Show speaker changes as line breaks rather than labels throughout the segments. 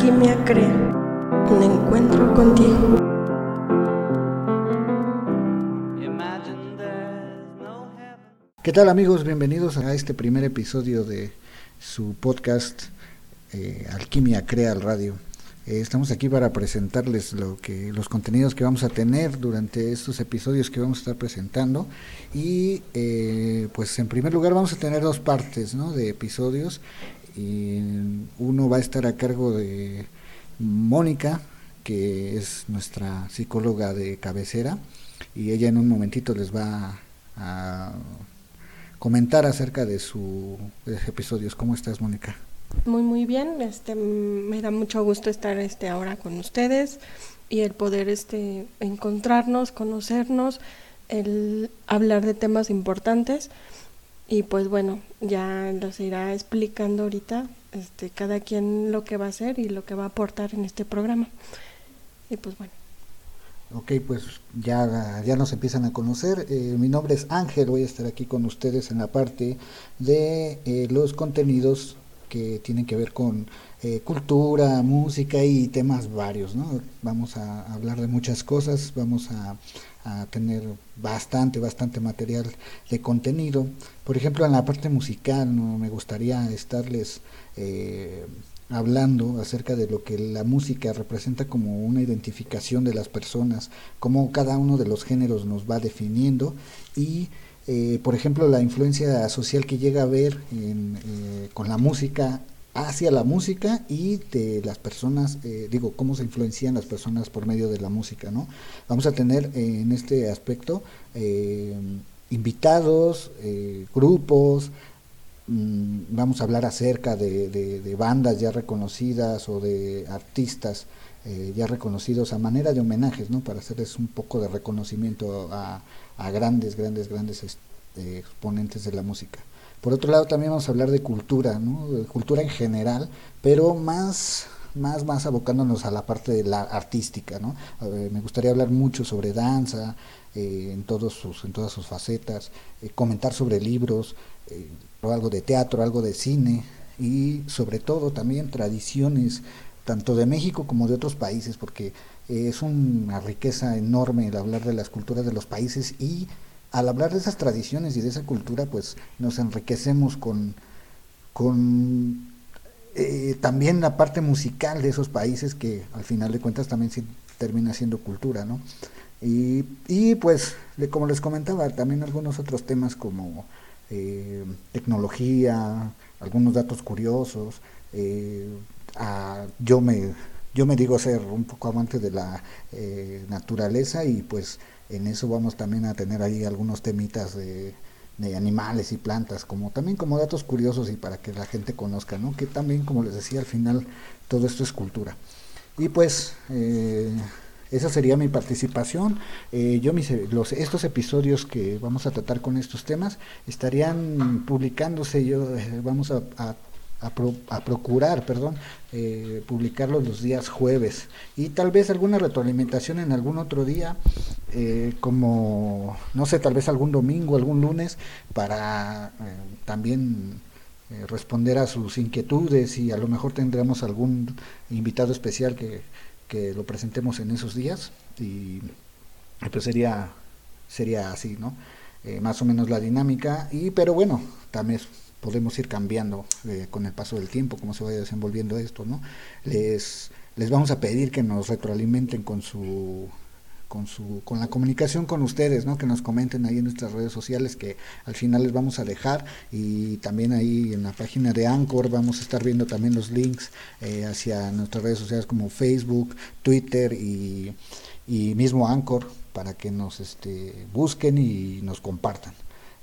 Alquimia crea un encuentro contigo.
¿Qué tal amigos? Bienvenidos a este primer episodio de su podcast eh, Alquimia Crea al Radio. Eh, estamos aquí para presentarles lo que, los contenidos que vamos a tener durante estos episodios que vamos a estar presentando. Y eh, pues en primer lugar vamos a tener dos partes ¿no? de episodios. Y uno va a estar a cargo de Mónica, que es nuestra psicóloga de cabecera. Y ella en un momentito les va a comentar acerca de sus episodios. ¿Cómo estás, Mónica?
Muy, muy bien. Este, me da mucho gusto estar este, ahora con ustedes y el poder este, encontrarnos, conocernos, el hablar de temas importantes. Y pues bueno, ya los irá explicando ahorita este, cada quien lo que va a hacer y lo que va a aportar en este programa. Y pues bueno.
Ok, pues ya, ya nos empiezan a conocer. Eh, mi nombre es Ángel, voy a estar aquí con ustedes en la parte de eh, los contenidos que tienen que ver con eh, cultura, música y temas varios, ¿no? Vamos a hablar de muchas cosas, vamos a, tener bastante, bastante material de contenido. Por ejemplo, en la parte musical, ¿no? me gustaría estarles eh, hablando acerca de lo que la música representa como una identificación de las personas, cómo cada uno de los géneros nos va definiendo y eh, por ejemplo, la influencia social que llega a ver eh, con la música hacia la música y de las personas, eh, digo, cómo se influencian las personas por medio de la música, ¿no? Vamos a tener en este aspecto invitados, grupos, mm, vamos a hablar acerca de, bandas ya reconocidas o de artistas ya reconocidos a manera de homenajes, ¿no? Para hacerles un poco de reconocimiento a, a grandes, grandes, grandes este, exponentes de la música. Por otro lado, también vamos a hablar de cultura, ¿no? cultura en general, pero más, más, más abocándonos a la parte de la artística. ¿no? me gustaría hablar mucho sobre danza, eh, en, todos sus, en todas sus facetas, eh, comentar sobre libros, eh, algo de teatro, algo de cine y sobre todo también tradiciones tanto de México como de otros países, porque es una riqueza enorme el hablar de las culturas de los países y al hablar de esas tradiciones y de esa cultura, pues nos enriquecemos con, con eh, también la parte musical de esos países que al final de cuentas también termina siendo cultura, ¿no? Y, y pues, como les comentaba, también algunos otros temas como eh, tecnología, algunos datos curiosos, eh, yo me yo me digo ser un poco amante de la naturaleza y pues en eso vamos también a tener ahí algunos temitas de, animales y plantas, como también como datos curiosos y para que la gente conozca, ¿no? Que también, como les decía, al final todo esto es cultura. Y pues eh, esa sería mi participación. Eh, yo mis, estos episodios que vamos a tratar con estos temas estarían publicándose. Yo vamos a, a a, procurar, perdón, eh, publicarlos los días jueves. Y tal vez alguna retroalimentación en algún otro día, eh, como, no sé, tal vez algún domingo, algún lunes, para eh, también responder a sus inquietudes y a lo mejor tendremos algún invitado especial que, que lo presentemos en esos días. Y pues sería, sería así, ¿no? más o menos la dinámica. Y pero bueno también podemos ir cambiando eh, con el paso del tiempo, cómo se vaya desenvolviendo esto, ¿no? Les, les vamos a pedir que nos retroalimenten con su con su con la comunicación con ustedes, ¿no? Que nos comenten ahí en nuestras redes sociales que al final les vamos a dejar y también ahí en la página de Anchor vamos a estar viendo también los links eh, hacia nuestras redes sociales como Facebook, Twitter y, y mismo Anchor para que nos este, busquen y nos compartan.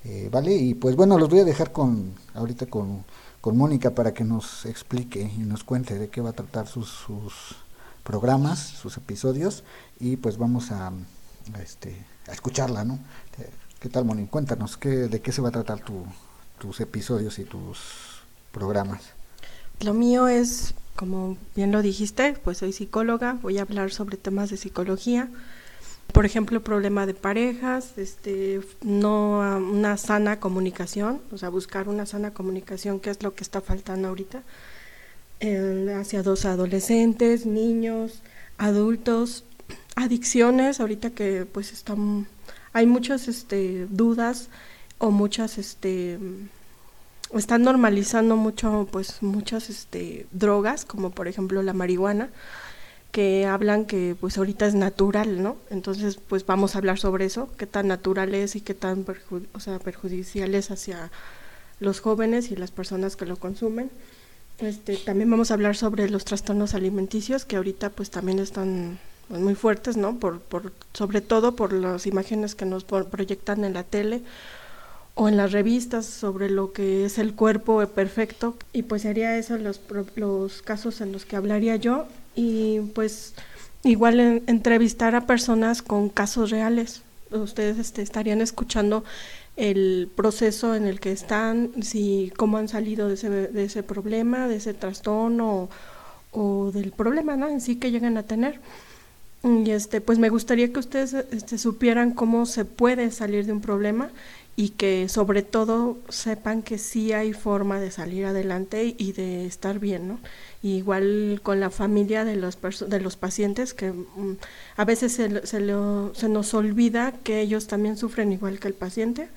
Eh, ¿Vale? Y pues bueno, los voy a dejar con ahorita con, con Mónica para que nos explique y nos cuente de qué va a tratar sus, sus programas, sus episodios y pues vamos a, este, a escucharla, ¿no? ¿Qué tal, Mónica? Cuéntanos, ¿qué, ¿de qué se va a tratar tu, tus episodios y tus programas?
Lo mío es, como bien lo dijiste, pues soy psicóloga, voy a hablar sobre temas de psicología, por ejemplo, problema de parejas, este, no una sana comunicación, o sea, buscar una sana comunicación, que es lo que está faltando ahorita. hacia dos adolescentes, niños, adultos, adicciones, ahorita que pues están, hay muchas este, dudas o muchas, este, están normalizando mucho, pues muchas este, drogas, como por ejemplo la marihuana, que hablan que pues ahorita es natural, ¿no? Entonces pues vamos a hablar sobre eso, qué tan natural es y qué tan o sea, perjudicial es hacia los jóvenes y las personas que lo consumen. Este, también vamos a hablar sobre los trastornos alimenticios que ahorita pues también están pues, muy fuertes, ¿no? Por, por, sobre todo por las imágenes que nos proyectan en la tele o en las revistas sobre lo que es el cuerpo perfecto y pues sería eso los, los casos en los que hablaría yo y pues igual entrevistar a personas con casos reales. Ustedes este, estarían escuchando el proceso en el que están, si cómo han salido de ese, de ese problema, de ese trastorno o, del problema ¿no? en sí que llegan a tener. Y este, pues me gustaría que ustedes este, supieran cómo se puede salir de un problema y que sobre todo sepan que sí hay forma de salir adelante y de estar bien, ¿no? igual con la familia de los, de los pacientes, que mm, a veces se, se, nos olvida que ellos también sufren igual que el paciente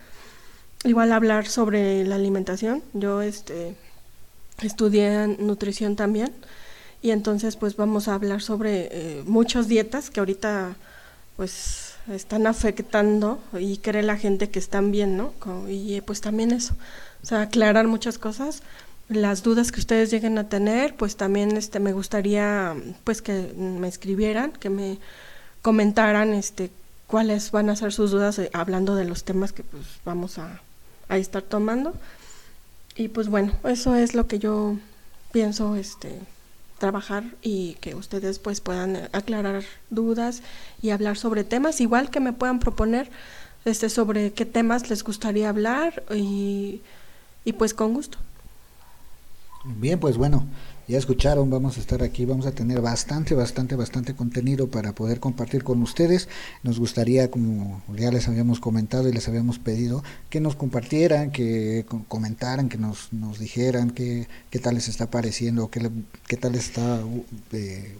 igual hablar sobre la alimentación. Yo este estudié nutrición también y entonces pues vamos a hablar sobre eh, muchas dietas que ahorita pues están afectando y cree la gente que están bien, ¿no? Y pues también eso, o sea, aclarar muchas cosas, las dudas que ustedes lleguen a tener, pues también este me gustaría pues que me escribieran, que me comentaran este cuáles van a ser sus dudas eh, hablando de los temas que pues vamos a a estar tomando. Y pues bueno, eso es lo que yo pienso este trabajar y que ustedes pues puedan aclarar dudas y hablar sobre temas, igual que me puedan proponer este sobre qué temas les gustaría hablar y, y pues con gusto.
Bien, pues bueno, ya escucharon, vamos a estar aquí, vamos a tener bastante, bastante, bastante contenido para poder compartir con ustedes. Nos gustaría, como ya les habíamos comentado y les habíamos pedido, que nos compartieran, que comentaran, que nos, nos dijeran qué, qué tal les está pareciendo, qué, qué tal está... Eh,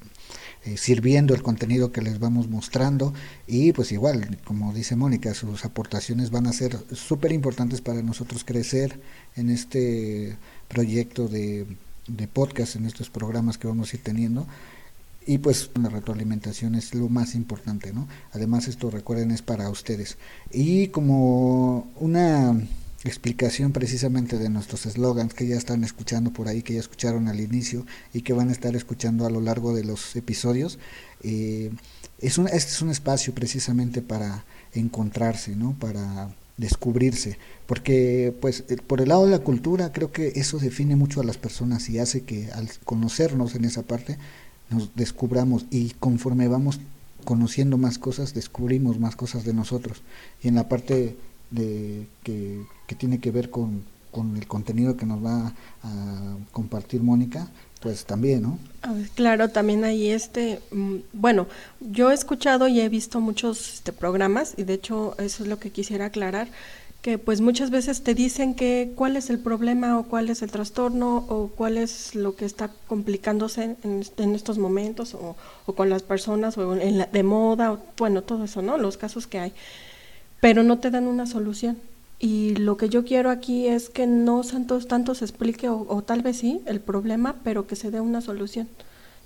eh, sirviendo el contenido que les vamos mostrando y pues igual, como dice Mónica, sus aportaciones van a ser súper importantes para nosotros crecer en este proyecto de de podcast, en estos programas que vamos a ir teniendo. Y pues la retroalimentación es lo más importante, ¿no? Además esto recuerden es para ustedes. Y como una explicación precisamente de nuestros eslogans que ya están escuchando por ahí, que ya escucharon al inicio y que van a estar escuchando a lo largo de los episodios, eh, es un, este es un espacio precisamente para encontrarse, ¿no? Para descubrirse, porque pues eh, por el lado de la cultura creo que eso define mucho a las personas y hace que al conocernos en esa parte nos descubramos y conforme vamos conociendo más cosas descubrimos más cosas de nosotros. Y en la parte de que, que tiene que ver con, con el contenido que nos va a compartir Mónica pues también, ¿no?
Claro, también hay este, mm, bueno, yo he escuchado y he visto muchos este, programas y de hecho eso es lo que quisiera aclarar, que pues muchas veces te dicen que cuál es el problema o cuál es el trastorno o cuál es lo que está complicándose en, estos momentos o, o, con las personas o en la, de moda, o, bueno, todo eso, ¿no? Los casos que hay, pero no te dan una solución y lo que yo quiero aquí es que no Santos tanto se explique, o, tal vez sí, el problema, pero que se dé una solución.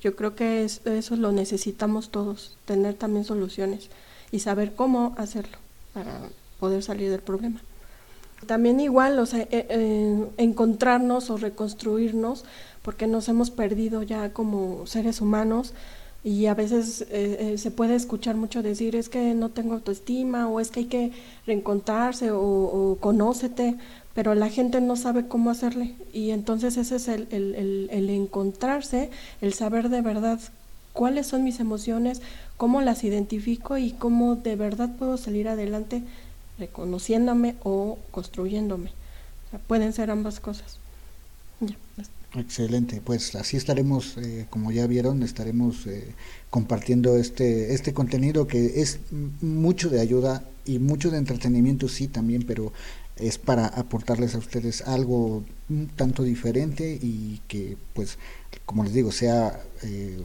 Yo creo que eso lo necesitamos todos, tener también soluciones y saber cómo hacerlo para poder salir del problema. También igual, o sea, eh, encontrarnos o reconstruirnos, porque nos hemos perdido ya como seres humanos, y a veces eh, eh, se puede escuchar mucho decir es que no tengo autoestima o es que hay que reencontrarse o, conócete, pero la gente no sabe cómo hacerle. Y entonces ese es el, el, el, encontrarse, el saber de verdad cuáles son mis emociones, cómo las identifico y cómo de verdad puedo salir adelante reconociéndome o construyéndome. pueden ser ambas cosas.
Ya, Excelente, pues así estaremos, eh, como ya vieron, estaremos eh, compartiendo este, este contenido que es mucho de ayuda y mucho de entretenimiento sí también, pero es para aportarles a ustedes algo un tanto diferente y que pues como les digo sea eh,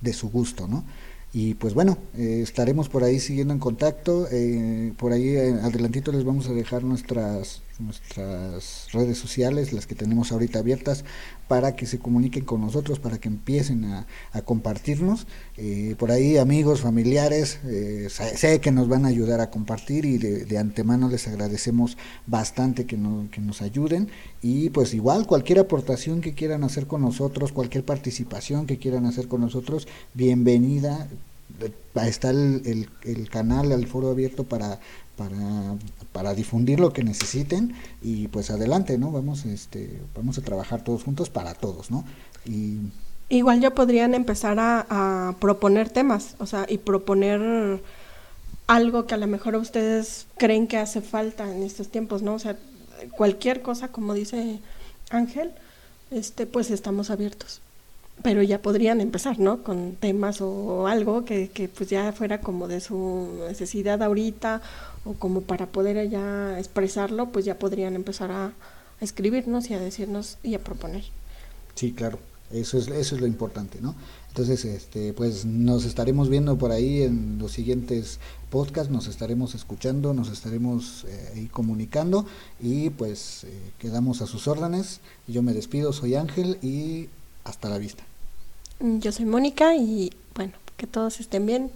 de su gusto, ¿no? Y pues bueno, eh, estaremos por ahí siguiendo en contacto. Eh, por ahí adelantito les vamos a dejar nuestras nuestras redes sociales, las que tenemos ahorita abiertas, para que se comuniquen con nosotros, para que empiecen a, compartirnos. Eh, por ahí amigos, familiares, eh, sé que nos van a ayudar a compartir y de, antemano les agradecemos bastante que, que nos ayuden. Y pues igual cualquier aportación que quieran hacer con nosotros, cualquier participación que quieran hacer con nosotros, bienvenida. Está el, el, canal, el foro abierto para para, para difundir lo que necesiten y pues adelante, ¿no? Vamos, este, vamos a trabajar todos juntos para todos, ¿no? Y
Igual ya podrían empezar a, a, proponer temas, o sea, y proponer algo que a lo mejor ustedes creen que hace falta en estos tiempos, ¿no? O sea, cualquier cosa, como dice Ángel, este, pues estamos abiertos pero ya podrían empezar, ¿no? Con temas o, algo que, que, pues ya fuera como de su necesidad ahorita o como para poder ya expresarlo, pues ya podrían empezar a, escribirnos y a decirnos y a proponer.
Sí, claro, eso es, eso es lo importante, ¿no? Entonces, este, pues nos estaremos viendo por ahí en los siguientes podcasts, nos estaremos escuchando, nos estaremos eh, ahí comunicando y pues eh, quedamos a sus órdenes. Yo me despido, soy Ángel y hasta la vista.
Yo soy Mónica y bueno, que todos estén bien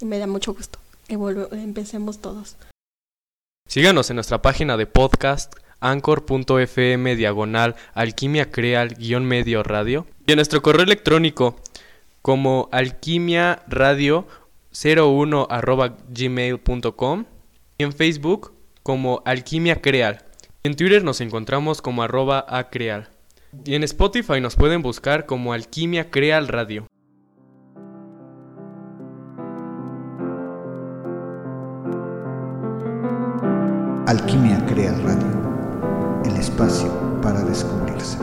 y me da mucho gusto que empecemos todos.
Síganos en nuestra página de podcast anchor.fm diagonal alquimia creal guion medio radio y en nuestro correo electrónico como alquimia radio 01 arroba gmail.com y en Facebook como alquimia creal. En Twitter nos encontramos como arroba acreal. Y en Spotify nos pueden buscar como Alquimia Creal Radio.
Alquimia Creal Radio, el espacio para descubrirse.